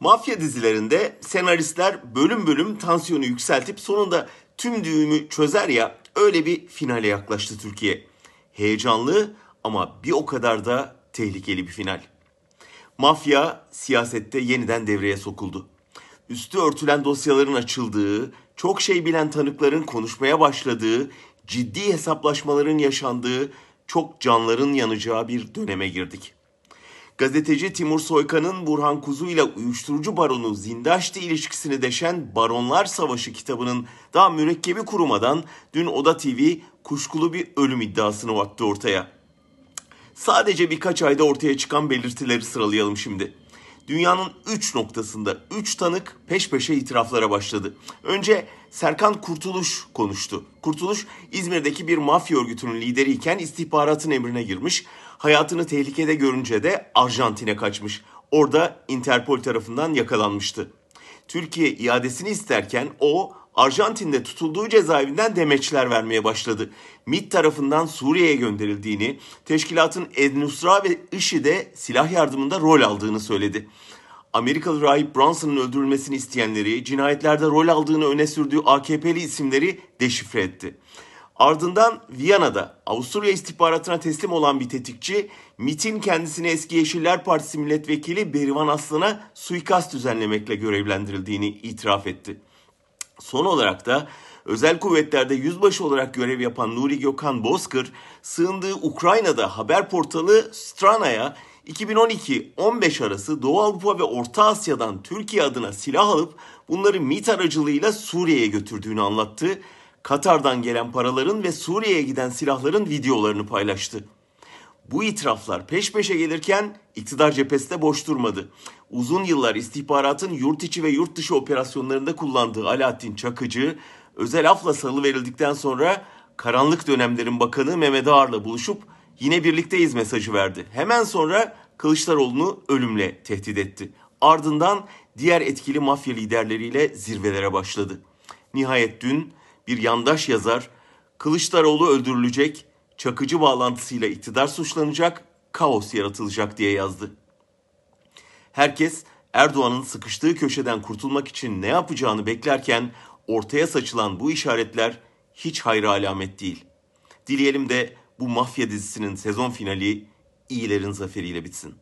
Mafya dizilerinde senaristler bölüm bölüm tansiyonu yükseltip sonunda tüm düğümü çözer ya öyle bir finale yaklaştı Türkiye. Heyecanlı ama bir o kadar da tehlikeli bir final. Mafya siyasette yeniden devreye sokuldu. Üstü örtülen dosyaların açıldığı, çok şey bilen tanıkların konuşmaya başladığı, ciddi hesaplaşmaların yaşandığı, çok canların yanacağı bir döneme girdik. Gazeteci Timur Soykan'ın Burhan Kuzu ile uyuşturucu baronu Zindaşti ilişkisini deşen Baronlar Savaşı kitabının daha mürekkebi kurumadan dün Oda TV kuşkulu bir ölüm iddiasını attı ortaya. Sadece birkaç ayda ortaya çıkan belirtileri sıralayalım şimdi. Dünyanın 3 noktasında 3 tanık peş peşe itiraflara başladı. Önce Serkan Kurtuluş konuştu. Kurtuluş İzmir'deki bir mafya örgütünün lideriyken istihbaratın emrine girmiş. Hayatını tehlikede görünce de Arjantin'e kaçmış. Orada Interpol tarafından yakalanmıştı. Türkiye iadesini isterken o Arjantin'de tutulduğu cezaevinden demeçler vermeye başladı. MİT tarafından Suriye'ye gönderildiğini, teşkilatın Ennusra ve IŞİD'e silah yardımında rol aldığını söyledi. Amerikalı rahip Bronson'ın öldürülmesini isteyenleri, cinayetlerde rol aldığını öne sürdüğü AKP'li isimleri deşifre etti. Ardından Viyana'da Avusturya istihbaratına teslim olan bir tetikçi, MIT'in kendisini eski Yeşiller Partisi milletvekili Berivan Aslan'a suikast düzenlemekle görevlendirildiğini itiraf etti. Son olarak da özel kuvvetlerde yüzbaşı olarak görev yapan Nuri Gökhan Bozkır, sığındığı Ukrayna'da haber portalı Strana'ya 2012-15 arası Doğu Avrupa ve Orta Asya'dan Türkiye adına silah alıp bunları MİT aracılığıyla Suriye'ye götürdüğünü anlattı. Katar'dan gelen paraların ve Suriye'ye giden silahların videolarını paylaştı. Bu itiraflar peş peşe gelirken iktidar cephesi de boş durmadı. Uzun yıllar istihbaratın yurt içi ve yurt dışı operasyonlarında kullandığı Alaaddin Çakıcı özel afla salı verildikten sonra karanlık dönemlerin bakanı Mehmet Ağar'la buluşup yine birlikteyiz mesajı verdi. Hemen sonra Kılıçdaroğlu'nu ölümle tehdit etti. Ardından diğer etkili mafya liderleriyle zirvelere başladı. Nihayet dün bir yandaş yazar Kılıçdaroğlu öldürülecek, Çakıcı bağlantısıyla iktidar suçlanacak, kaos yaratılacak diye yazdı. Herkes Erdoğan'ın sıkıştığı köşeden kurtulmak için ne yapacağını beklerken ortaya saçılan bu işaretler hiç hayra alamet değil. Dileyelim de bu mafya dizisinin sezon finali iyilerin zaferiyle bitsin.